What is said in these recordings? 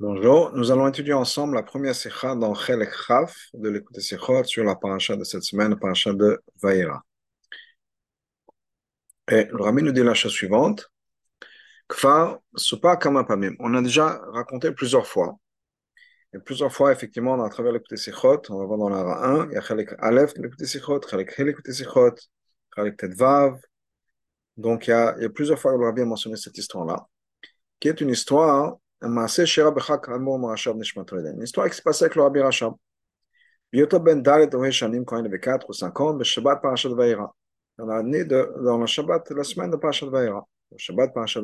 Bonjour, nous allons étudier ensemble la première sikha dans Chelek Chaf de l'écouter sikhot sur la paracha de cette semaine, la paracha de Vaïra. Et le rabbi nous dit la chose suivante. Kfar Supa Kamapamim. On a déjà raconté plusieurs fois. Et plusieurs fois, effectivement, à travers l'écouter sikhot, on va voir dans la 1, il y a Chelek Aleph de l'écouter sikhot, Chelek He l'écouter sikhot, Chelek Tedvav. Donc il y, a, plusieurs fois que le rabbi a mentionné cette histoire-là, qui est une histoire une histoire qui se passait avec le Rabbi Rachab. L'année de, dans le Shabbat, la semaine de Parashat Le Shabbat Parashat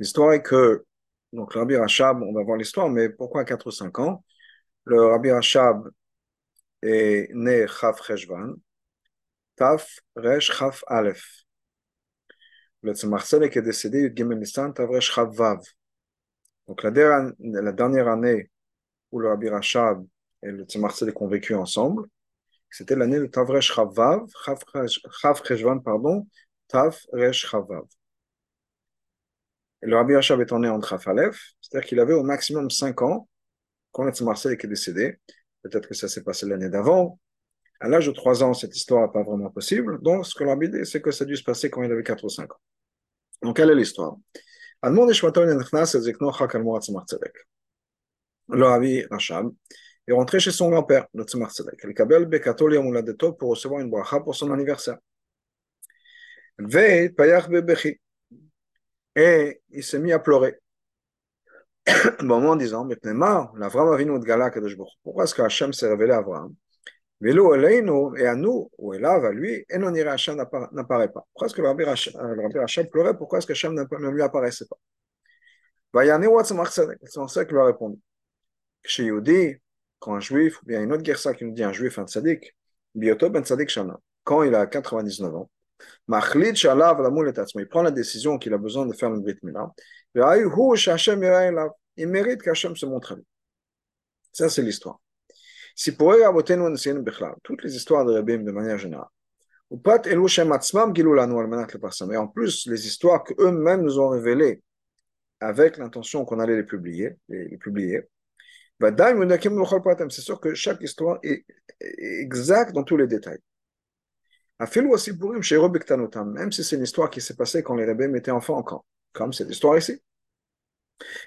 L'histoire est que, donc le Rabbi Rachab, on va voir l'histoire, mais pourquoi 4 ou 5 ans Le Rabbi Rachab est né Chaf Cheshvan, Taf Resh Chaf Aleph. Tzemach Tzedek est décédé Yud Tavresh. Donc la dernière, la dernière année où le Rabbi Rachab et le Tzedek ont vécu ensemble, c'était l'année de Tavresh Chavav, Chav Cheshvan, pardon, Tav Resh Chavav. Le Rabbi Rachab étant né en Chaf Aleph, c'est-à-dire qu'il avait au maximum 5 ans quand le Tzedek est décédé. Peut-être que ça s'est passé l'année d'avant, à l'âge de 3 ans, cette histoire n'est pas vraiment possible. Donc, ce que l'on dit, c'est que ça a dû se passer quand il avait 4 ou 5 ans. Donc, quelle est l'histoire? Le Rabbi Rachab est rentré chez son grand-père, le Tzemach Tzedek. Il kabel bekato liamuladeto pour recevoir une bracha pour son anniversaire. Et il s'est mis à pleurer. bon, en disant, mais l'Avram Avinu de Gala Pourquoi est-ce que Hachem s'est révélé à Abraham Vélo Eleinu et à nous, ou Elav, à lui, et non Hachem n'apparaît pas. Pourquoi est-ce que le Rabbi Hachem pleurait? Pourquoi est-ce que Hachem ne lui apparaissait pas? Vayane Watzamach Tzedek, qu'il lui a répondu. Chez Yehudi, quand un juif, ou bien une autre guerre qui nous dit un juif, un tzadik, Bioto ben tzadik shana, quand il a 99 ans, Machlid shalav lamul et il prend la décision qu'il a besoin de faire le brit milah, il mérite qu'Hachem se montre à lui. Ça, c'est l'histoire. Si pour eux, toutes les histoires de Rabbi de manière générale. Et en plus, les histoires qu'eux-mêmes nous ont révélées avec l'intention qu'on allait les publier, les, publier. C'est sûr que chaque histoire est, exacte dans tous les détails. Même si c'est une histoire qui s'est passée quand les rabbins étaient enfants encore, comme cette histoire ici.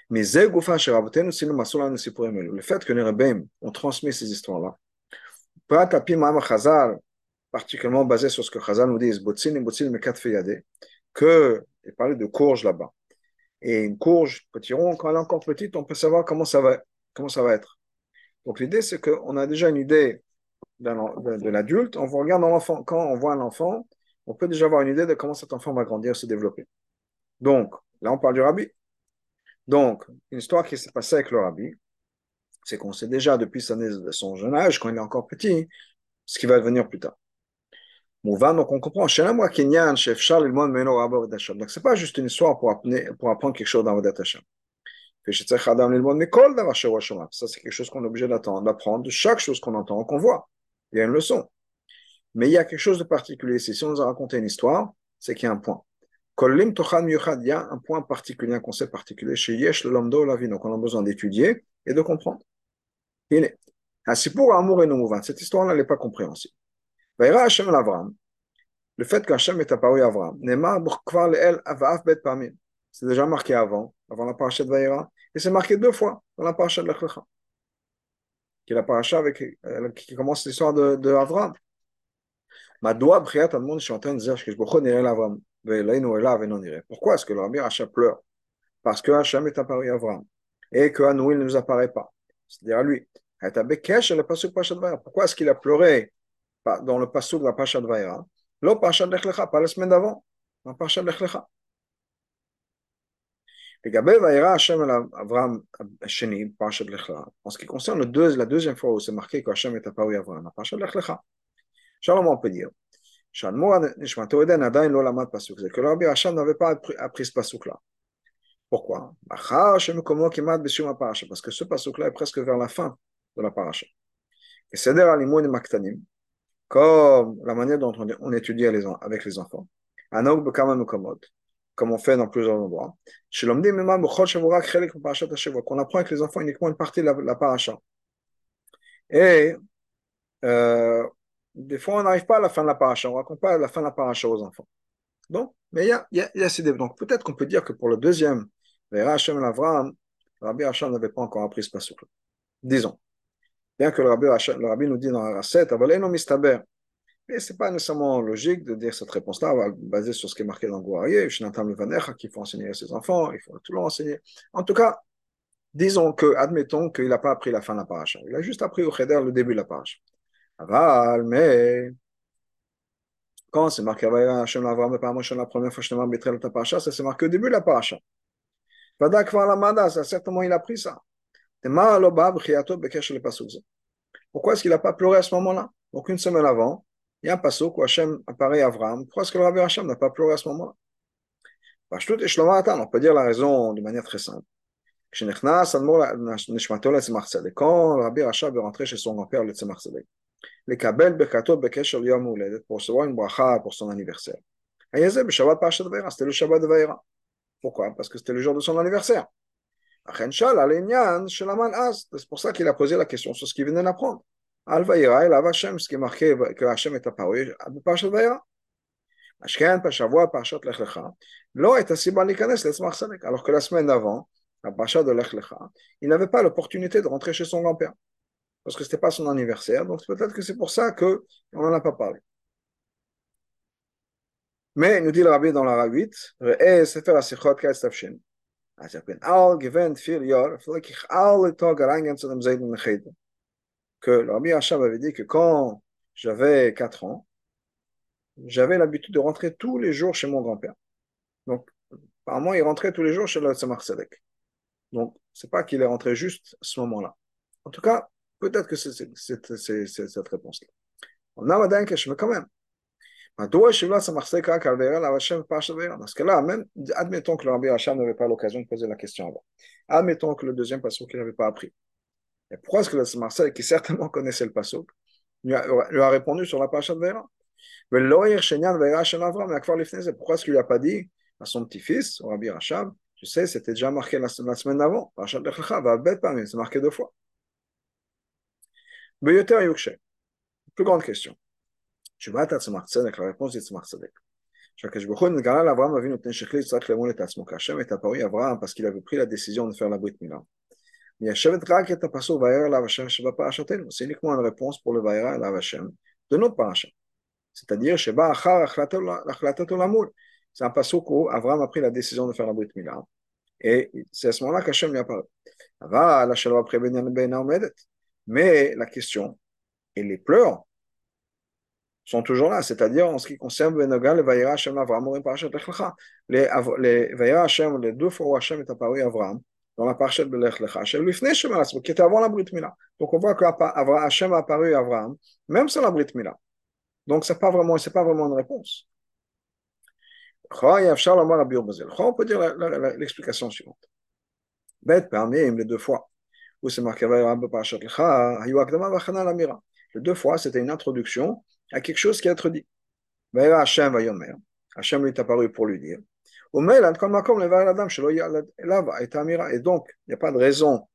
Mais le fait que les rabbins ont transmis ces histoires-là, particulièrement basé sur ce que Chazal nous dit, que, il parlait de courge là-bas. Et une courge, petit rond, quand elle est encore petite, on peut savoir comment ça va, comment ça va être. Donc l'idée, c'est qu'on a déjà une idée de, l'adulte, on regarde l'enfant. Quand on voit un enfant, on peut déjà avoir une idée de comment cet enfant va grandir, se développer. Donc, là, on parle du rabbi. Donc, une histoire qui s'est passée avec le rabbi, c'est qu'on sait déjà depuis son jeune âge, quand il est encore petit, ce qui va devenir plus tard. Donc on comprend, donc c'est pas juste une histoire pour, apprendre, pour apprendre quelque chose dans Vodat Hashem. Ça c'est quelque chose qu'on est obligé d'apprendre de chaque chose qu'on entend, qu'on voit. Il y a une leçon. Mais il y a quelque chose de particulier. Si on nous a raconté une histoire, c'est qu'il y a un point. Il y a un point particulier, un concept particulier chez Yesh Lomdo la vie. Donc on a besoin d'étudier et de comprendre. Il est. amour et non Cette histoire-là n'est pas compréhensible. Hashem l'Avram. Le fait qu'Hachem est apparu à Avram. C'est déjà marqué avant, avant la paracha de Vaïra. Et c'est marqué deux fois dans la paracha de l'Echlecha. Qui est la paracha avec, euh, qui commence l'histoire de, de Avram. Madoua Briat Admon Shantan Zer Shkishbocho Nere Avram. Pourquoi est-ce que le Rabbi Rachab pleure? Parce que Hachem est apparu à Avram et que nous, il ne nous apparaît pas. C'est-à-dire à lui. Pourquoi est-ce qu'il a pleuré dans le passage de la Pasha de Vaïra Le Pasha de pas la semaine d'avant, la Pasha de l'Echlecha. En ce qui concerne la deuxième fois où c'est marqué que Hachem est apparu à Avram, la Pasha de l'Echlecha. Shalom, on peut dire c'est que Rabbi Hacham n'avait pas appris ce pasuk-là. Pourquoi Parce que ce pasuk-là est presque vers la fin de la paracha. Et c'est maktanim, comme la manière dont on étudie avec les enfants. Comme on fait dans plusieurs endroits. Qu'on apprend avec les enfants uniquement une partie de la, la paracha. Et des fois, on n'arrive pas à la fin de la paracha, on ne raconte pas la fin de la paracha aux enfants. Donc, mais il y a, y, a, y a ces Donc, peut-être qu'on peut dire que pour le deuxième, Hashem Lavram, Rabbi Hacham n'avait pas encore appris ce passage. Disons. Bien que le Rabbi, le Rabbi nous dit dans la recette, mais ce n'est pas nécessairement logique de dire cette réponse-là, basée sur ce qui est marqué dans le Gouarier, qu'il faut enseigner à ses enfants, il faut tout leur enseigner. En tout cas, disons que, admettons qu'il n'a pas appris la fin de la paracha. Il a juste appris au Cheder le début de la paracha. Aval, mais quand c'est marqué Hashem l'Avram, la première fois t'ai marqué la paracha, ça c'est marqué au début de la paracha. Vadak la manda, certainement il a pris ça. Pourquoi est-ce qu'il n'a pas pleuré à ce moment-là? Donc une semaine avant, il y a un passage où Hachem apparaît à Avram. Pourquoi est-ce que le Rabbi Hachem n'a pas pleuré à ce moment-là? On peut dire la raison de manière très simple. Quand le Rabbi Hachem est rentré chez son grand-père, le Tzedek, le Kabel Bekato Bekesher Yom Uledet, pour recevoir une bracha pour son anniversaire. C'était le Shabbat de Vaïra. Pourquoi Parce que c'était le jour de son anniversaire. C'est pour ça qu'il a posé la question sur ce qu'il venait d'apprendre. Al Vaïra, el Hashem, ce qui est marqué que Hashem est apparu, Parashat Vaïra. Ashken, Pashavua, Parashat Lech Lecha, Lo et Asiban Likanes, Letzmach Sadek. Alors que la semaine d'avant, la Parashat de Lech Lecha, il n'avait pas l'opportunité de rentrer chez son grand-père. Parce que ce n'était pas son anniversaire, donc peut-être que c'est pour ça qu'on n'en a pas parlé. Mais, nous dit le rabbi dans la 8, Re'e Sefer HaSichot Kais Tavshin. Also ich bin all gewähnt vier Jahre, vielleicht ich alle Tage reingehen zu dem Seiden Mechede. Que le rabbi Hacham avait dit que quand j'avais 4 ans, j'avais l'habitude de rentrer tous les jours chez mon grand-père. Donc, apparemment, il rentrait tous les jours chez le Tzemach Sedek. Donc, c'est pas qu'il est rentré juste à ce moment-là. En tout cas, peut-être que c'est cette réponse-là. On a mais quand même, dans ce cas-là, même, admettons que le Rabbi Hacham n'avait pas l'occasion de poser la question avant. Admettons que le deuxième passage qu'il n'avait pas appris. Et pourquoi est-ce que le Marseille, qui certainement connaissait le passage, lui, a, répondu sur la paracha de Vera Pourquoi est-ce qu'il lui a pas dit à son petit-fils, au Rabbi Hacham, je sais, c'était déjà marqué la, semaine d'avant, paracha de c'est marqué deux fois. Beyoter Yokshe. Plus grande question. Tu vas à Tzimach Tzedek, la réponse est Tzimach Tzedek. Hachem est apparu à Abraham parce qu'il avait pris la décision de faire la Mila. C'est uniquement une réponse pour le la Hashem de notre. C'est-à-dire, c'est un passage où Abraham a pris la décision de faire la Brit Mila. Et c'est à ce moment-là qu'Hachem lui apparaît. Mais la question et les pleurs sont toujours là, c'est-à-dire en ce qui concerne le Vaïra Hashem, Avram, ou Parashat Lechlecha. Le Vaïra Hashem, les deux fois où Hashem est apparu à Avram, dans la Parashat de Lechlecha, Hashem, Shem qui était avant la Brit Mila. Donc on voit que Hashem a apparu à Avram, même sans la Brit Mila. Donc ce n'est pas, vraiment, pas vraiment une réponse. On peut dire l'explication suivante. Bête, parmi les deux fois où c'est marqué les deux fois, c'était une introduction à quelque chose qui a être dit. Hachem lui est apparu pour lui dire. Et donc, il n'y a pas de raison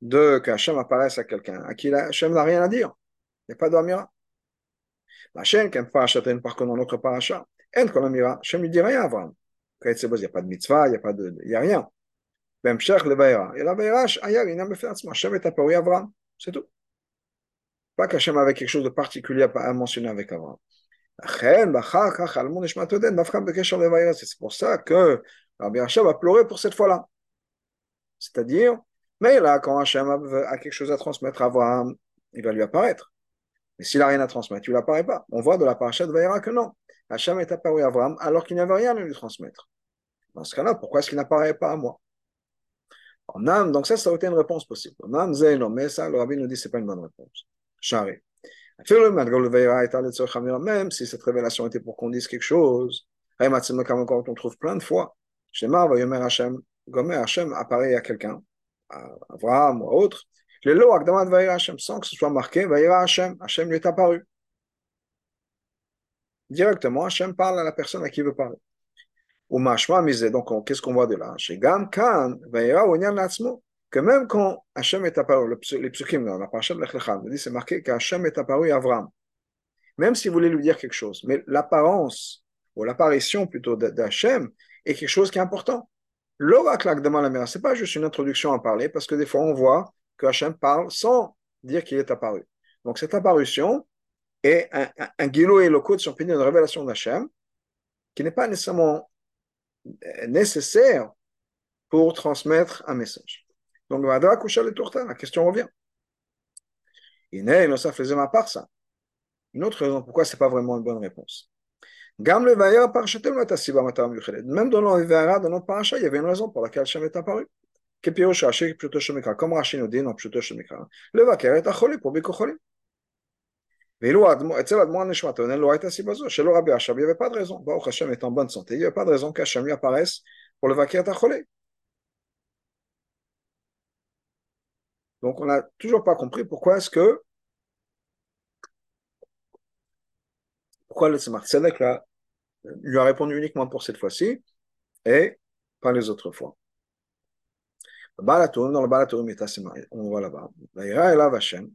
de qu'Hachem apparaisse à quelqu'un à qui Hachem n'a rien à dire. Il n'y a pas d'amira. Hachem, quand paracha, par contre, dans paracha, lui dit rien. Il n'y a pas de mitzvah, il n'y a a rien. C'est tout. Pas qu'Hachem avait quelque chose de particulier à mentionner avec Abraham. C'est pour ça que Rabbi Hachem a pleuré pour cette fois-là. C'est-à-dire, mais là, quand Hachem a quelque chose à transmettre à Abraham, il va lui apparaître. Mais s'il n'a rien à transmettre, il ne lui apparaît pas. On voit de la paracha de Vaïra que non. Hachem est apparu à Abraham alors qu'il n'y avait rien à lui transmettre. Dans ce cas-là, pourquoi est-ce qu'il n'apparaît pas à moi Âme, donc ça, ça aurait été une réponse possible. En âme, mais ça, le rabbi nous dit que ce n'est pas une bonne réponse. Charé. Même si cette révélation était pour qu'on dise quelque chose, on trouve plein de fois. Gomer Hashem apparaît à quelqu'un, à Abraham ou à autre, sans que ce soit marqué, Hashem, Hashem lui est apparu. Directement, Hashem parle à la personne à qui il veut parler. Donc, qu'est-ce qu'on voit de là? Que même quand Hachem est apparu, les psukim, dans la parasha de Lech dit c'est marqué qu'Hachem est apparu à Avram. Même s'il voulait lui dire quelque chose, mais l'apparence, ou l'apparition plutôt d'Hachem, est quelque chose qui est important. L'oracle de Malamera, ce n'est pas juste une introduction à parler, parce que des fois on voit que Hachem parle sans dire qu'il est apparu. Donc cette apparition est un, un, guilot et loco, si on peut dire, une révélation d'Hachem, qui n'est pas nécessairement nécessaire pour transmettre un message. Donc, la question revient. ça faisait ma part ça. Une autre raison pourquoi ce n'est pas vraiment une bonne réponse. Même dans l'Oivera, dans notre paracha, il y avait une raison pour laquelle est apparu. Comme Rashi nous dit le est pour. Vélo, Chez le Rabbi il n'y avait pas de raison. Baruch Hacham est en bonne santé. Il n'y avait pas de raison qu'Hacham lui apparaisse pour le Vakiat Acholé. Donc, on n'a toujours pas compris pourquoi est-ce que. Pourquoi le Tzemar lui a répondu uniquement pour cette fois-ci et pas les autres fois. Dans le Balatoum, on va là-bas. Hachem.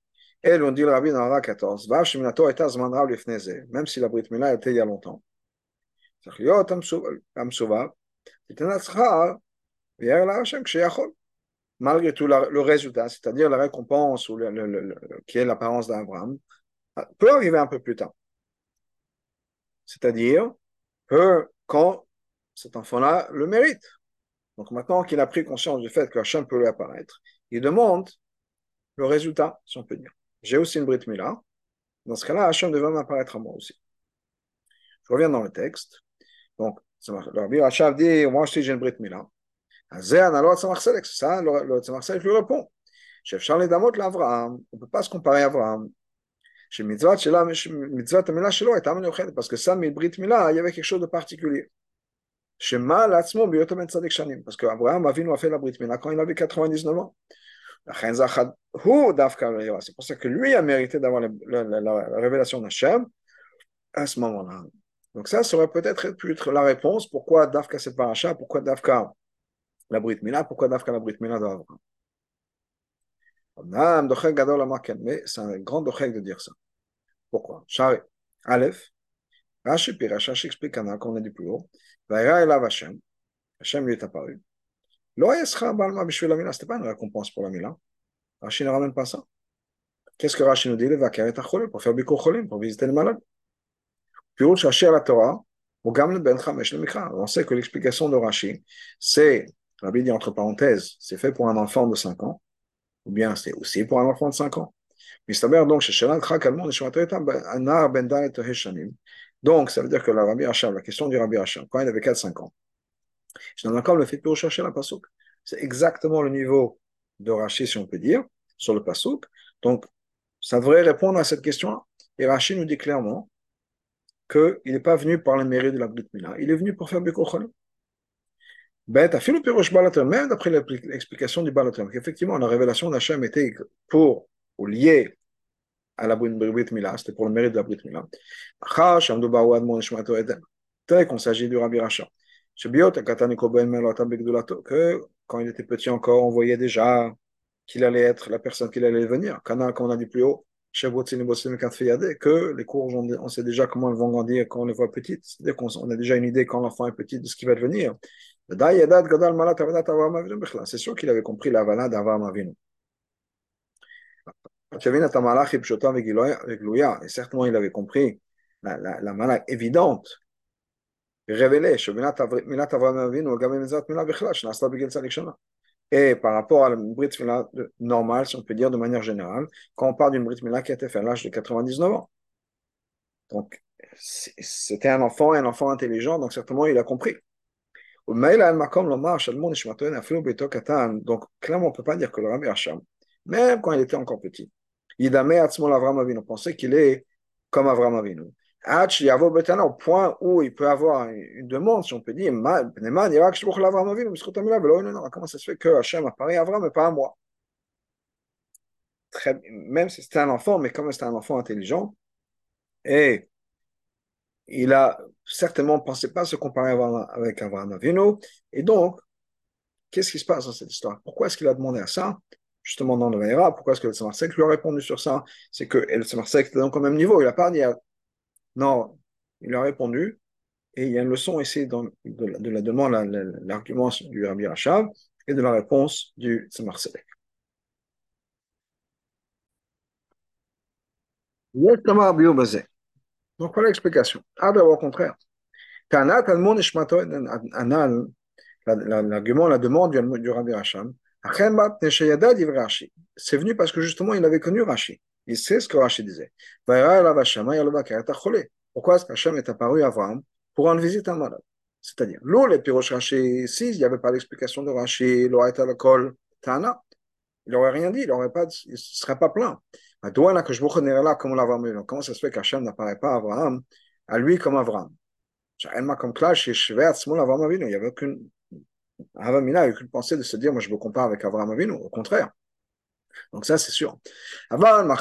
ce cas-là, il mérite qu'Hachem lui apparaisse. Et on dit le Rabbi dans la 14, Vav Sheminato Eta Zman Rav Lifneze, même si la Brit Mila était il y a longtemps. צריך להיות המסובב, תיתן הצחר, וירא להשם כשיכול malgré tout le résultat, c'est-à-dire la récompense ou le, le, le, qui est l'apparence d'Abraham, peut arriver un peu plus tard. C'est-à-dire que quand cet enfant-là le mérite. Donc maintenant qu'il a pris conscience du fait que Hachem peut lui apparaître, il demande le résultat, si on peut dire. j'ai aussi une Brit Mila. Dans ce cas-là, Hachem devait m'apparaître à moi aussi. Je reviens dans le texte. Donc, le Hachem dit Moi aussi, j'ai une Brit Mila. Ça, le, le Tzmarselek lui répond Chef Charles Damot, l'Avraham. On ne peut pas se comparer à Avraham. Chez Mitzvah, Mitzvah Mila Shelo parce que ça, Brit Mila, il y avait quelque chose de particulier. Parce qu'Abraham Avinu a fait la Brit Mila quand il avait 99 ans. C'est pour ça que lui a mérité d'avoir la, la, la, la révélation d'Hachem à ce moment-là. Donc ça serait peut-être pu être la réponse pourquoi Dafka cette paracha, pourquoi Dafka la Brit Mila, pourquoi Dafka la Brit Mila d'Abraham. Mais c'est un grand dochek de dire ça. Pourquoi? Shari. Aleph. Rashi Pirash, Rashi explique qu'on a dit plus haut. Vaira Elav Hashem. Hashem lui est apparu pas une récompense pour la Mila. Rashi ne ramène pas ça. Qu'est-ce que Rashi nous dit? Est Achole, pour faire Biko Cholim, pour visiter le malade. Puis, la Torah, Ben. On sait que l'explication de Rashi, c'est Rabbi dit entre parenthèses, c'est fait pour un enfant de 5 ans, ou bien c'est aussi pour un enfant de 5 ans. Mais c'est donc chez ben Donc, ça veut dire que le Rabbi Hacham, la question du Rabbi Hacham, quand il avait 4-5 ans, encore le fait pour chercher la pasouk. C'est exactement le niveau de Rashi, si on peut dire, sur le pasouk. Donc, ça devrait répondre à cette question-là. Et Rashi nous dit clairement qu'il n'est pas venu par le mérite de la Mila, il est venu pour faire Bekocholim. Bête, même d'après l'explication du Balaton, qu'effectivement la révélation d'Hachem était pour ou liée à la Brit Mila, c'était pour le mérite de la Brit Mila. Tel qu'on s'agit du Rabbi Racha. Que quand il était petit encore, on voyait déjà qu'il allait être la personne qu'il allait devenir. Quand on a dit plus haut, que les cours, on sait déjà comment elles vont grandir quand on les voit petites. C'est-à-dire qu'on a déjà une idée quand l'enfant est petit de ce qui va devenir. C'est sûr qu'il avait compris la valade d'Avraham Avinu. Et certainement, il avait compris la, la, la malade évidente, révélée, et par rapport à la Brit Mila normale, si on peut dire de manière générale, quand on parle d'une Brit Mila qui a été faite à l'âge de 99 ans. Donc, c'était un enfant, un enfant intelligent, donc certainement il a compris. Donc, clairement, on ne peut pas dire que le Rabbi Hacham, même quand il était encore petit, il pensait qu'il est comme Avram Avinu. Au point où il peut avoir une demande, si on peut dire, comment ça se fait que Hachem apparaît à Avram et pas à moi? Très, Même si c'était un enfant, mais comme c'était un enfant intelligent, et il a certainement pensé pas se comparer avec Abraham Avinu. Et donc, qu'est-ce qui se passe dans cette histoire? Pourquoi est-ce qu'il a demandé à ça? Justement dans le Vaïra, pourquoi est-ce que le lui a répondu sur ça? C'est que le Samarsek était donc au même niveau. Il n'a pas dit non, il a répondu. Et il y a une leçon ici dans, de, la demande, l'argument du Rabbi Rachav et de la réponse du Samarsek. Donc voilà l'explication. Ah ben au contraire. L'argument, la demande du, du Rabbi Racham, c'est venu parce que justement il avait connu Rashi. Il sait ce que Rashi disait. Pourquoi est-ce qu'Hachem est apparu à Abraham pour rendre visite à un malade C'est-à-dire, l'eau, les piroches Rashi, s'il n'y avait pas d'explication de Rashi, l'aurait été à l'école, Tana, il n'aurait rien dit, il ne serait pas plein. Comment ça se fait qu'Hachem n'apparaît pas à Abraham, à lui comme Abraham il n'y avait aucune aucune pensée de se dire, moi je me compare avec Abraham Avinu, au contraire. Donc ça, c'est sûr. Avant,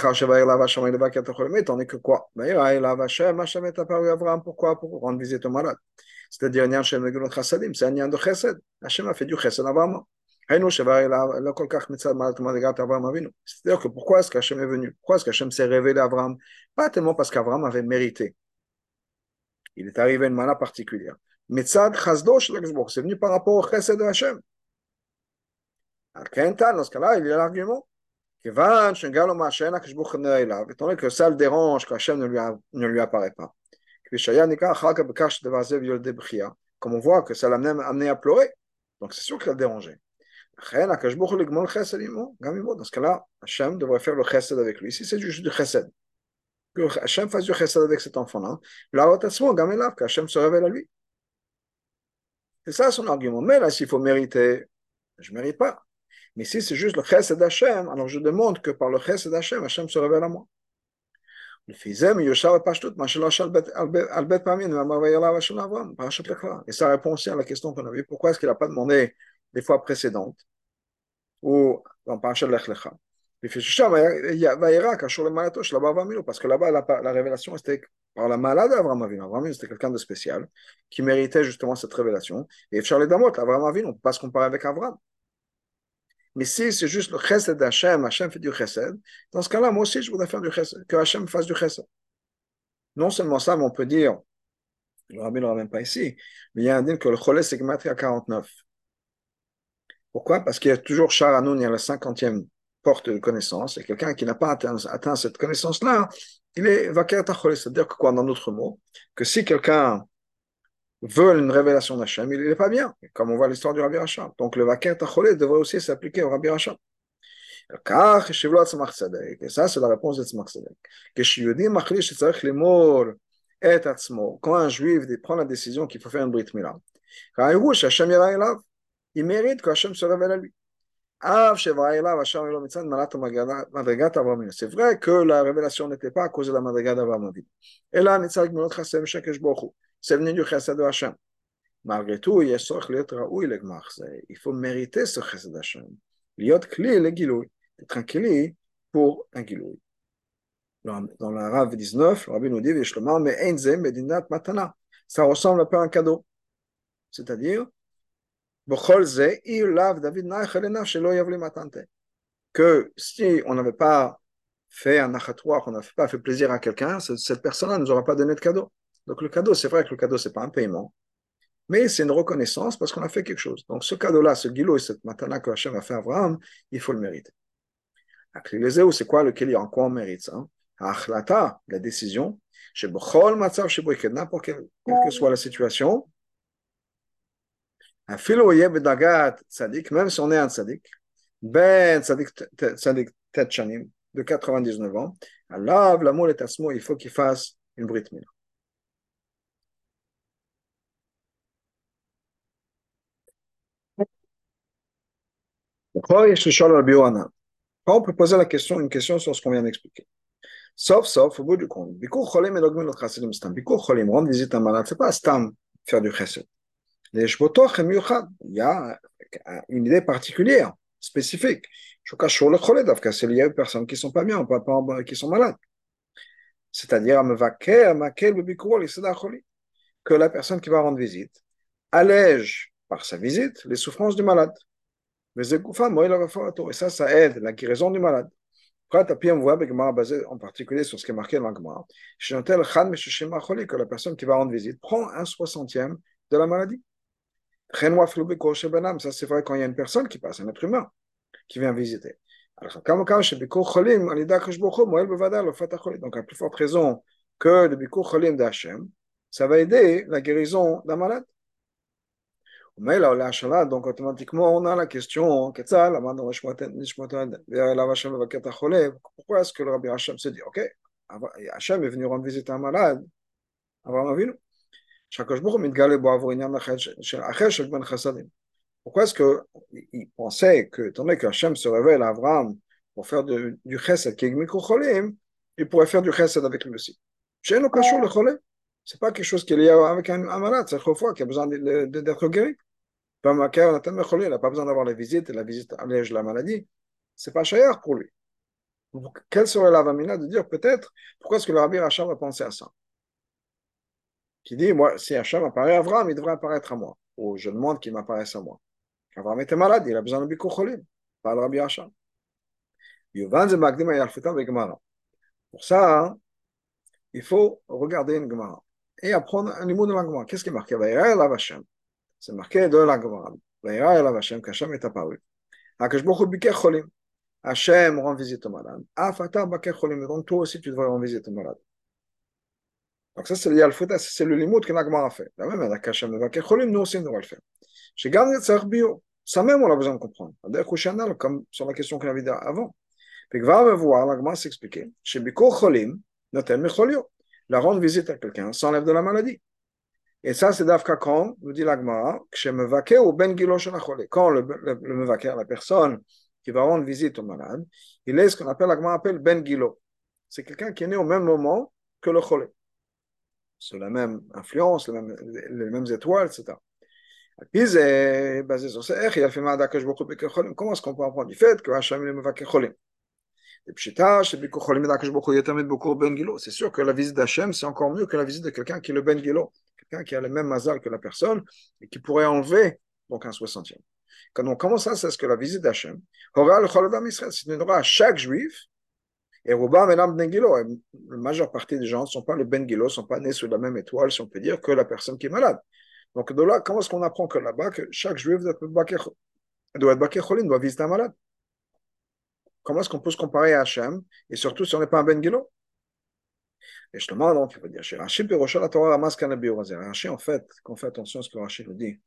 tandis que quoi? Hachem est apparu à Abraham, pourquoi? Pour rendre visite au malade. C'est-à-dire, c'est un lien de chesed. Hachem a fait du chesed à Abraham. C'est-à-dire que pourquoi est-ce qu'Hachem est venu? Pourquoi est-ce qu'Hachem s'est révélé à Abraham? Pas tellement parce qu'Abraham avait mérité. Il est arrivé une manière particulière. Mais c'est venu par rapport au chesed de Hachem. Dans ce cas-là, il y a l'argument. Étant que ça le dérange qu'Hachem ne lui, apparaît pas. Comme on voit que ça l'a amené à pleurer. Donc c'est sûr qu'il a dérangé. Dans ce cas-là, Hachem devrait faire le chesed avec lui. Si c'est juste du chesed, que Hachem fasse du chesed avec cet enfant-là, que Hachem se révèle à lui. C'est ça son argument. Mais là, s'il faut mériter, je ne mérite pas. Mais si c'est juste le chesed d'Hachem, alors je demande que par le chesed d'Hachem, Hachem se révèle à moi. Et ça répond aussi à la question qu'on a vue. Pourquoi est-ce qu'il n'a pas demandé des fois précédentes ou dans Parashat Lech Lecha. Parce que là-bas, la, la révélation était par la malade d'Avram Avinu. Avram Avinu, c'était quelqu'un de spécial qui méritait justement cette révélation. Et Charles Damot, Avram Avinu, on ne peut pas se comparer avec Avram. Mais si c'est juste le chesed d'Hachem, Hachem fait du chesed, dans ce cas-là, moi aussi, je voudrais faire du chesed, que Hachem fasse du chesed. Non seulement ça, mais on peut dire, le rabbi ne le ramène pas ici, mais il y a un dit que le cholet, c'est à 49. Pourquoi? Parce qu'il y a toujours Charanoun, il y a la cinquantième porte de connaissance, et quelqu'un qui n'a pas atteint, cette connaissance-là, il est vaker C'est-à-dire que quoi, dans d'autres mots, que si quelqu'un veut une révélation d'Hachem, il n'est pas bien, comme on voit l'histoire du Rabbi Racham. Donc le vaker tachole devrait aussi s'appliquer au Rabbi Racham. Et ça, c'est la réponse de Tzmach. Quand un juif prend la décision qu'il faut faire une brit milah, il mérite que Hachem se révèle à lui. C'est vrai que la révélation n'était pas à cause de la madriga d'Abraham C'est venu du chesed de Hachem. Malgré tout, il faut mériter ce chesed d'Hachem. Liot kli le giloui. Kli pour un giloui. Dans la Rav 19, le Rabbi nous dit, ça ressemble un peu à un cadeau. C'est-à-dire, que si on n'avait pas fait un achatoire, on n'avait pas fait plaisir à quelqu'un, cette personne-là ne nous aura pas donné de cadeau. Donc le cadeau, c'est vrai que le cadeau, c'est pas un paiement, mais c'est une reconnaissance parce qu'on a fait quelque chose. Donc ce cadeau-là, ce guilot et cette matana que Hachem a fait à Abraham, il faut le mériter. c'est quoi? Lequel en quoi on mérite ça la décision, chez n'importe quelle que soit la situation, même si on est un tzadik, ben tzadik, tzadik de 99 ans, Allah, l'amour est asmo, il faut qu'il fasse une brit mila. On peut poser la question, une question sur ce qu'on vient d'expliquer. Sauf, sauf, au bout du compte. Rendre visite à un malade, c'est pas stam faire du chesed. Les il y a une idée particulière, spécifique. Le c'est lié aux personnes qui sont pas bien, qui sont malades. C'est-à-dire, que la personne qui va rendre visite allège par sa visite les souffrances du malade. Et ça, ça aide la guérison du malade. Après, on voit basé en particulier sur ce qui est marqué dans la Gemara, que la personne qui va rendre visite prend un soixantième de la maladie. Ça, c'est vrai quand il y a une personne qui passe, un être humain, qui vient visiter. Donc, à plus forte raison que le Bikur Cholim d'Hachem, ça va aider la guérison d'un malade. Mais là, donc automatiquement, on a la question, pourquoi est-ce que le Rabbi Hachem se dit, ok, Hachem est venu rendre visite à un malade, Avinu. Pourquoi est-ce qu'il pensait que, donné qu'Hachem se révèle à Abraham pour faire du chesed il pourrait faire du chesed avec lui aussi. C'est pas quelque chose qui est lié avec un, un malade, c'est fois qui a besoin d'être guéri. Il n'a pas besoin d'avoir la visite, la visite allège la maladie. C'est pas cher pour lui. Quelle serait la vamina de dire peut-être pourquoi est-ce que le Rabbi Hacham a pensé à ça? Qui dit, moi, si Hacham apparaît à Avram, il devrait apparaître à moi. Ou je demande qu'il m'apparaisse à moi. Avram était malade, il a besoin de Bikocholim, pas le Rabbi Hacham. Pour ça, il faut regarder une Gemara et apprendre un mot de la Gemara. Qu'est-ce qui est marqué? C'est marqué de la Gemara. Qu'Hachem est apparu. Akashbochu bikech cholim. Hachem rend visite au malade. Afata cholim. Donc toi aussi, tu devrais rendre visite au malade. Donc ça, c'est le fouta, c'est le limite que la a fait. La même qu'Hachem bakech cholim, nous aussi, on devrait le faire. Chez Gam Yitzhak Bio, ça même, on a besoin de comprendre. Comme sur la question qu'on avait dit avant. Puis va me voir, la s'expliquer. Chez Biko cholim, notel mecholio. La rendre visite à quelqu'un s'enlève de la maladie. Et ça, c'est d'Afka quand, nous dit l'Agmara, ou ben Quand le, le, le la personne qui va rendre visite au malade, il est ce qu'on appelle, l'Agmara appelle ben gilo. C'est quelqu'un qui est né au même moment que le cholé. C'est la même influence, les mêmes, les mêmes étoiles, etc. Puis, basé sur ça, comment est-ce qu'on peut apprendre du fait que Hachem est Mevaker Cholim? Ben c'est sûr que la visite d'Hachem, c'est encore mieux que la visite de quelqu'un qui est le Ben Gilo qui a le même mazal que la personne et qui pourrait enlever donc un soixantième. Quand on commence ça, c'est ce que la visite d'Hachem c'est une à chaque juif. Et Menam Bengilo, la majeure partie des gens ne sont pas les Bengilo, ne sont pas nés sous la même étoile, si on peut dire, que la personne qui est malade. Donc de là, comment est-ce qu'on apprend que là-bas, que chaque juif doit être Baker Cholim, doit visiter un malade? Comment est-ce qu'on peut se comparer à Hachem, et surtout si on n'est pas un Bengilo et justement, donc, il faut dire, chez Rashi, la Torah Ramas Kanabio. Rashi, en fait, qu'on fait attention à ce que Rashi nous dit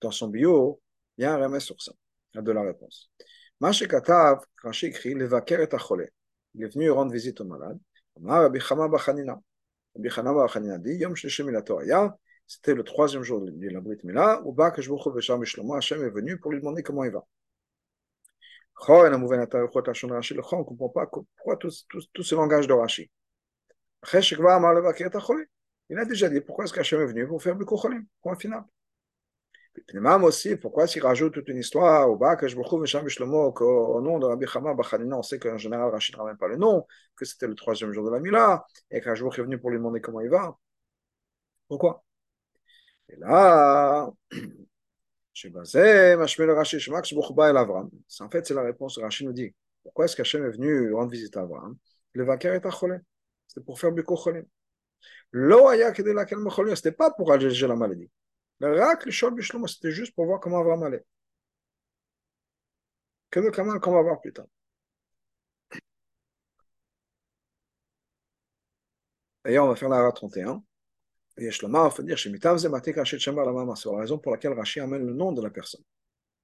dans son bio, il y a un remède sur ça. De la réponse. Mashi Katav, Rashi écrit, le vaker est acholé. Il est venu rendre visite au malade. Rabbi Chama Bachanina. Rabbi Chama Bachanina dit, Yom Shlishi Torah, c'était le troisième jour de la Brit Mila, où Bak Shbuchu Vesham Shlomo, Hachem est venu pour lui demander comment il va. On ne comprend pas pourquoi tout, tout, tout ce langage de Rashi. Il a déjà dit pourquoi est-ce qu'Hachem est venu pour faire Bikur Cholim, point final. Pnimam aussi, pourquoi s'il rajoute toute une histoire au que je me Sham Shlomo qu'au nom de Rabbi Chama Bachanina, on sait qu'en général Rachid ne ramène pas le nom, que c'était le troisième jour de la Mila, et qu'Hachem est venu pour lui demander comment il va. Pourquoi Et là, je basé, Mashmel Rashi, Shmak Shbuchba El Avram. En fait, c'est la réponse. Rachid nous dit pourquoi est-ce qu'Hachem est venu rendre visite à Avram Le vainqueur est à Cholé. C'était pour faire Biko Cholim. Lo aya de laquelle Mecholim, c'était pas pour alléger la maladie. Le rak, le Bishlomo, c'était juste pour voir comment Avram allait. Que le Kamal qu'on va voir plus tard. D'ailleurs, on va faire la 31. Et Shlomo, faut dire, c'est la raison pour laquelle Rashi amène le nom de la personne,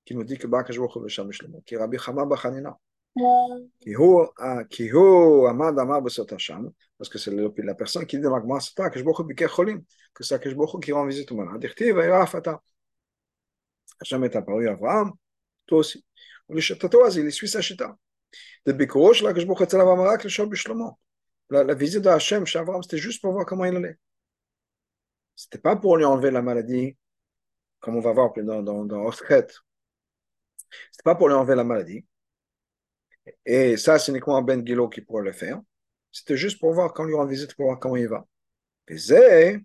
qui nous dit que Bakash Bokhu Vesham Shlomo, qui est Rabbi Chama Bachanina. Ah, Parce que c'est la personne qui dit dans la c'est pas que c'est qui rend visite. Hachem est apparu à Abraham, toi aussi. Il suit sa chita. Le la, visite de chez Abraham, c'était juste pour voir comment il allait. C'était pas pour lui enlever la maladie, comme on va voir dans, dans, dans pas pour lui enlever la maladie. Et ça, c'est uniquement Ben Gilo qui pourrait le faire. C'était juste pour voir quand lui rend visite, pour voir comment il va. Et ça,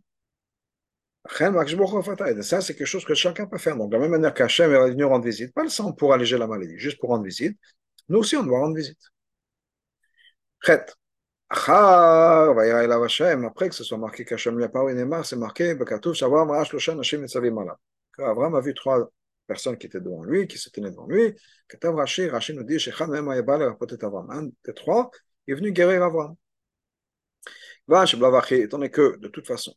c'est quelque chose que chacun peut faire. Donc, de la même manière qu'Hachem est venu rendre visite, pas le sang pour alléger la maladie, juste pour rendre visite, nous aussi, on doit rendre visite. Après que ce soit marqué qu'Hachem lui a parlé, c'est marqué, Abraham a vu trois personnes qui étaient devant lui, qui se tenaient devant lui. Rashi, Rashi nous dit, un des trois est venu guérir Abraham. Étant donné que, de toute façon,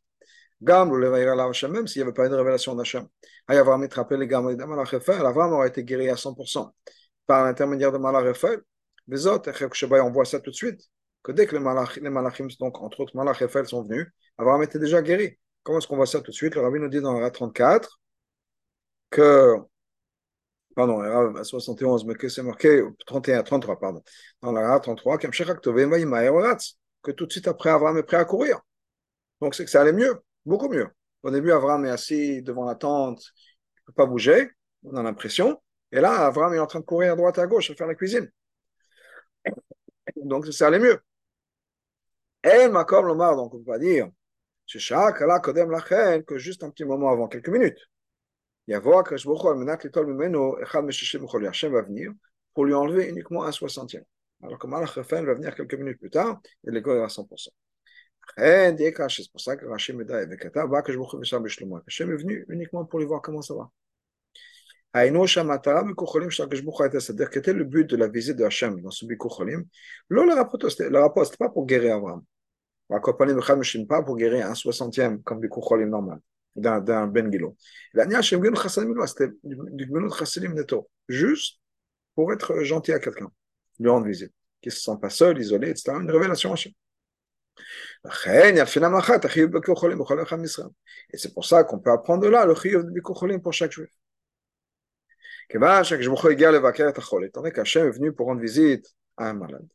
même s'il n'y avait pas une révélation d'Hachem, Abraham aurait été guéri à 100% par l'intermédiaire de Malach Les autres, on voit ça tout de suite, que dès que les, Malachim, donc entre autres Malach sont venus, Abraham était déjà guéri. Comment est-ce qu'on voit ça tout de suite? Le rabbi nous dit dans la 34 que, pardon, 71, mais que c'est marqué, 31, 33, pardon, dans la 33, que tout de suite après, Abraham est prêt à courir. Donc c'est que ça allait mieux, beaucoup mieux. Au début, Abraham est assis devant la tente, il ne peut pas bouger, on a l'impression. Et là, Abraham est en train de courir à droite et à gauche à faire la cuisine. Donc ça allait mieux. Et Makom Lomar, donc on peut pas dire, que juste un petit moment avant, quelques minutes. Hachem va venir pour lui enlever uniquement un soixantième. Alors que Malach Raphaël va venir quelques minutes plus tard et l'école est à 100%. C'est pour ça que Hachem est venu uniquement pour lui voir comment ça va. C'est-à-dire, quel était le but de la visite de Hachem dans ce Bikucholim Le rapport, ce pas pour guérir. La ne pas pour guérir un soixantième comme Bikucholim normal d'un Ben Shem Genu Chassadim c'était juste pour être gentil à quelqu'un, lui rendre visite, qui ne se sent pas seul, isolé, etc. Une révélation Hachem. Et c'est pour ça qu'on peut apprendre de là le chiyuv de Bikucholim pour chaque juif. Étant donné qu'Hachem est venu pour rendre visite à un malade.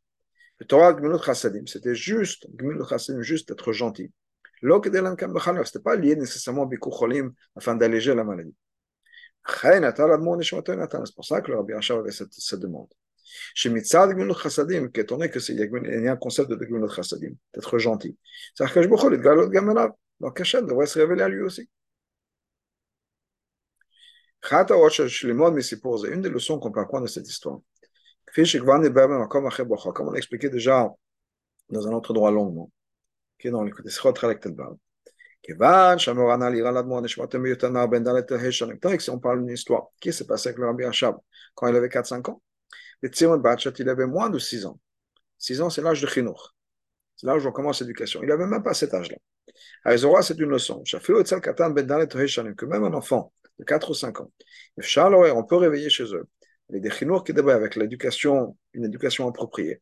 Le Torah Gmilut Chassadim, c'était juste, Gmilut Chassadim, juste être gentil. Ce n'était pas lié nécessairement Cholim afin d'alléger la maladie. C'est pour ça que le Rabbi Rachab avait cette, cette demande. Étant donné qu'il y a un concept de Gmilut Chassadim, d'être gentil. Que je me Galot Gamanav. Donc Hachem devrait se révéler à lui aussi. C'est une des leçons qu'on peut apprendre de cette histoire. Comme on a expliqué déjà dans un autre droit longuement qui est dans l'écoute Srot Halaktelbab. Kevan, Shamorana, si on parle d'une histoire, qui s'est passée avec le Rabbi Hachab quand il avait 4-5 ans Tzimon Bachat, il avait moins de 6 ans. 6 ans, c'est l'âge de Chinour. C'est l'âge où on commence l'éducation. Il n'avait même pas cet âge-là. À Ezora, c'est une leçon. Shafilo et Katan, Ben Dalet, que même un enfant de 4 ou 5 ans, on peut réveiller chez eux. Il y a des Chinour qui débattent avec l'éducation, une éducation appropriée.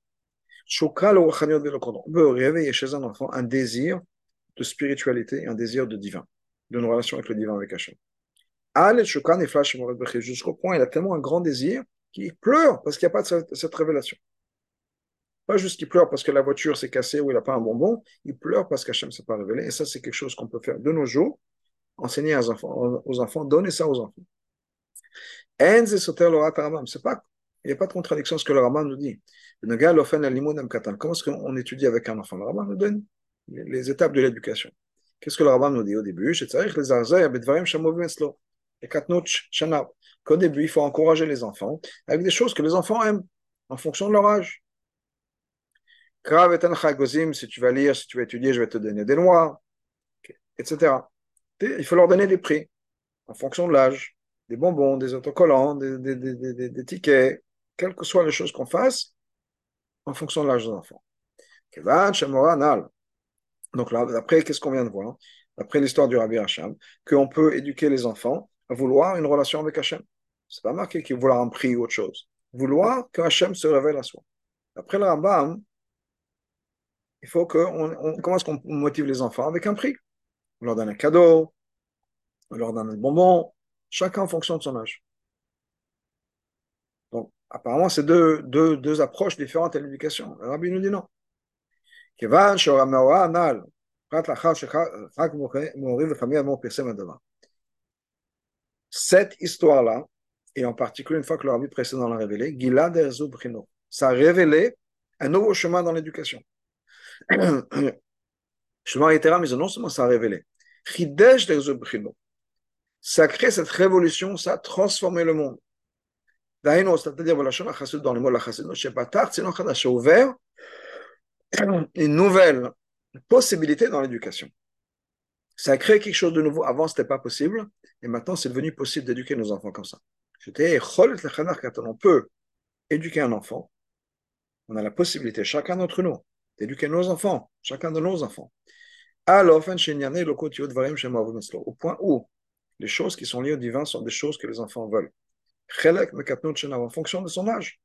On peut réveiller chez un enfant un désir de spiritualité, un désir de divin, d'une relation avec le divin, avec Hachem. Jusqu'au point, il a tellement un grand désir qu'il pleure parce qu'il n'y a pas de cette, révélation. Pas juste qu'il pleure parce que la voiture s'est cassée ou il n'a pas un bonbon, il pleure parce qu'Hachem ne s'est pas révélé. Et ça, c'est quelque chose qu'on peut faire de nos jours, enseigner aux enfants, aux enfants donner ça aux enfants. C'est pas il n'y a pas de contradiction à ce que le Raman nous dit. Comment est-ce qu'on étudie avec un enfant? Le Raman nous donne les étapes de l'éducation. Qu'est-ce que le Raman nous dit au début? Qu'au début, il faut encourager les enfants avec des choses que les enfants aiment, en fonction de leur âge. Si tu vas lire, si tu vas étudier, je vais te donner des lois, etc. Il faut leur donner des prix en fonction de l'âge, des bonbons, des autocollants, des tickets, quelles que soient les choses qu'on fasse, en fonction de l'âge des enfants. Donc là, après, qu'est-ce qu'on vient de voir Après l'histoire du Rabbi Hacham, qu'on peut éduquer les enfants à vouloir une relation avec Hachem. C'est pas marqué qu'il vouloir un prix ou autre chose. Vouloir que Hachem se révèle à soi. Après le Rambam, il faut qu'on on, comment est-ce qu'on motive les enfants avec un prix? On leur donne un cadeau, on leur donne un bonbon, chacun en fonction de son âge. Apparemment, c'est deux, deux, deux approches différentes à l'éducation. Le rabbi nous dit non. Cette histoire-là, et en particulier une fois que le rabbi précédent l'a révélé, ça a révélé un nouveau chemin dans l'éducation. chemin littéral, mais non seulement ça a révélé, ça a créé cette révolution, ça a transformé le monde. C'est-à-dire, dans les mots de la chassidut, c'est ouvert une nouvelle possibilité dans l'éducation. Ça a créé quelque chose de nouveau. Avant, ce n'était pas possible, et maintenant, c'est devenu possible d'éduquer nos enfants comme ça. On peut éduquer un enfant, on a la possibilité, chacun d'entre nous, d'éduquer nos enfants, chacun de nos enfants. Au point où les choses qui sont liées au divin sont des choses que les enfants veulent. En fonction de son âge.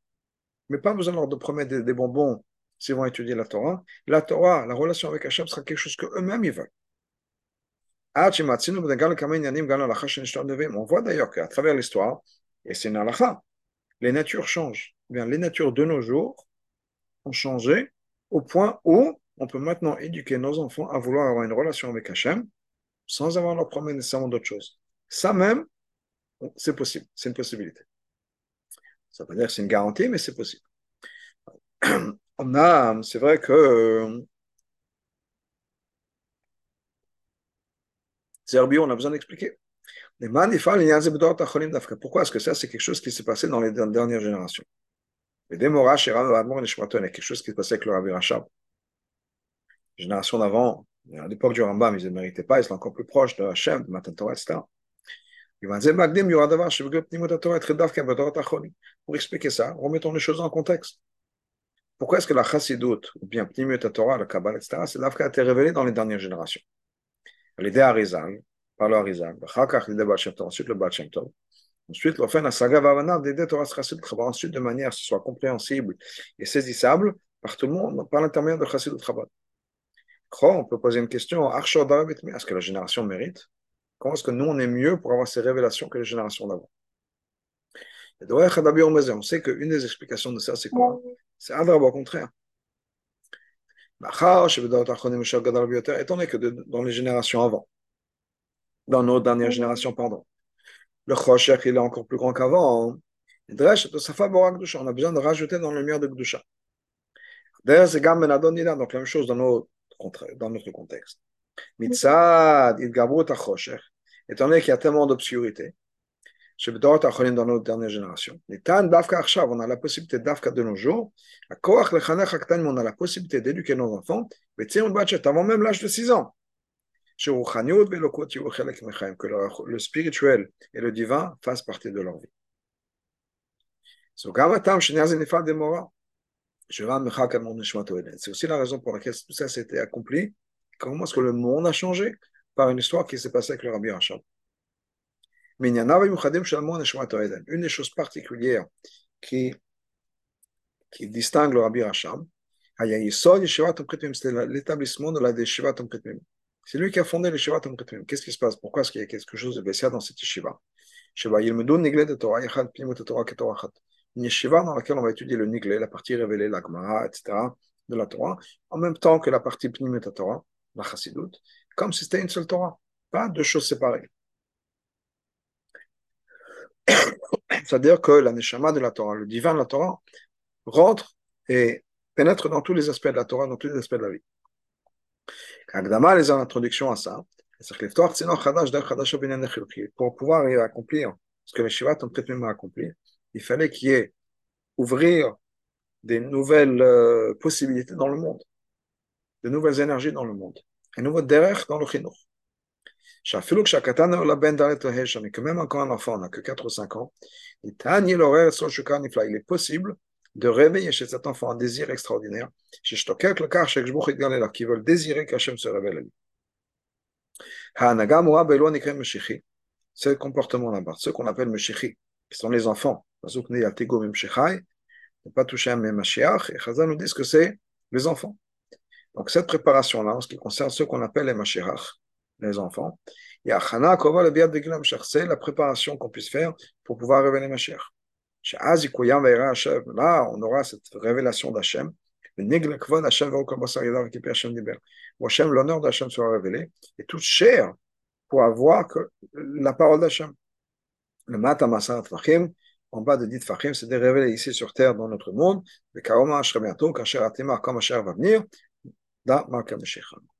Mais pas besoin leur de promettre des, bonbons s'ils vont étudier la Torah. La Torah, la relation avec Hachem sera quelque chose qu'eux-mêmes ils veulent. On voit d'ailleurs qu'à travers l'histoire, et c'est une halakha, les natures changent. Eh bien, les natures de nos jours ont changé au point où on peut maintenant éduquer nos enfants à vouloir avoir une relation avec Hachem sans avoir leur promettre nécessairement d'autres choses. Ça même, c'est possible, c'est une possibilité. Ça veut pas dire que c'est une garantie, mais c'est possible. On a, c'est vrai que Zerbio, on a besoin d'expliquer. Pourquoi? Est-ce que ça, c'est quelque chose qui s'est passé dans les dernières générations Les démorages, quelque chose qui s'est passé avec le Rabbi Rachab. Génération d'avant, à l'époque du Rambam, ils ne méritaient pas, ils sont encore plus proches de Hachem, de Matan Torah, etc. Pour expliquer ça, remettons les choses en contexte. Pourquoi est-ce que la chassidut, ou bien Pnimut Torah, le Kabbalah, etc., c'est l'Afka a été révélé dans les dernières générations L'idée Arizal, par le Arizal, ensuite le Tov, ensuite l'offen la saga Vavana, d'aider Torah chassidut, ensuite de manière à ce soit compréhensible et saisissable par tout le monde, par l'intermédiaire de chassidut Chabad. On peut poser une question, est-ce que la génération mérite Comment est-ce que nous, on est mieux pour avoir ces révélations que les générations d'avant? On sait qu'une des explications de ça, c'est quoi? C'est Adrab, au contraire. Étant donné que dans les générations avant, dans nos dernières générations, pardon, le Choshech, il est encore plus grand qu'avant. Hein. On a besoin de rajouter dans le lumière de Gdusha. D'ailleurs, c'est donc la même chose dans notre contexte. Mitzad, Idgabrut Achosher, étant donné qu'il y a tellement d'obscurité, dans nos dernières générations. On a la possibilité d'Afka de nos jours, on a la possibilité d'éduquer nos enfants, avant même l'âge de 6 ans. Que le spirituel et le divin fassent partie de leur vie. C'est aussi la raison pour laquelle tout ça accompli Comment est-ce que le monde a changé? Par une histoire qui s'est passée avec le Rabbi Rachab. Une des choses particulières qui, qui distingue le Rabbi Rachab, c'est l'établissement de la Yeshiva Tomketmim. C'est lui qui a fondé le Yeshiva Tomketmim. Qu'est-ce qui se passe? Pourquoi est-ce qu'il y a quelque chose de spécial dans cette Yeshiva? Une Yeshiva dans laquelle on va étudier le Niglé, la partie révélée, la Gemara, etc., de la Torah, en même temps que la partie Pnimut Torah comme si c'était une seule Torah, pas deux choses séparées. C'est-à-dire que la neshama de la Torah, le divin de la Torah, rentre et pénètre dans tous les aspects de la Torah, dans tous les aspects de la vie. Kagdama les en introduction à ça, pour pouvoir accomplir ce que les Shivat ont peut-être accompli, il fallait qu'il y ait ouvrir des nouvelles euh, possibilités dans le monde de nouvelles énergies dans le monde, un nouveau derrière dans le chinuch. Mais que même encore un enfant n'a que 4 ou 5 ans, il est possible de réveiller chez cet enfant un désir extraordinaire, qui veulent désirer qu'Hachem se révèle à lui. C'est le comportement là-bas, ce qu'on appelle Meshichi, qui sont les enfants. Ne pas toucher à Mashiach, et Chazal nous dit que c'est les enfants. Donc cette préparation-là, en ce qui concerne ceux qu'on appelle les machirach, les enfants, il y a c'est la préparation qu'on puisse faire pour pouvoir révéler Mashiach. Là, on aura cette révélation d'Hachem. Hachem, l'honneur d'Hachem sera révélé, et toute chair pourra voir que la parole d'Hachem. Le Matamasat Fachim, en bas de dit Fachim, c'est révélé ici sur terre dans notre monde. Le Karoma Hashem bientôt, Kasher Atima, comme va venir, that Marka Mashiach.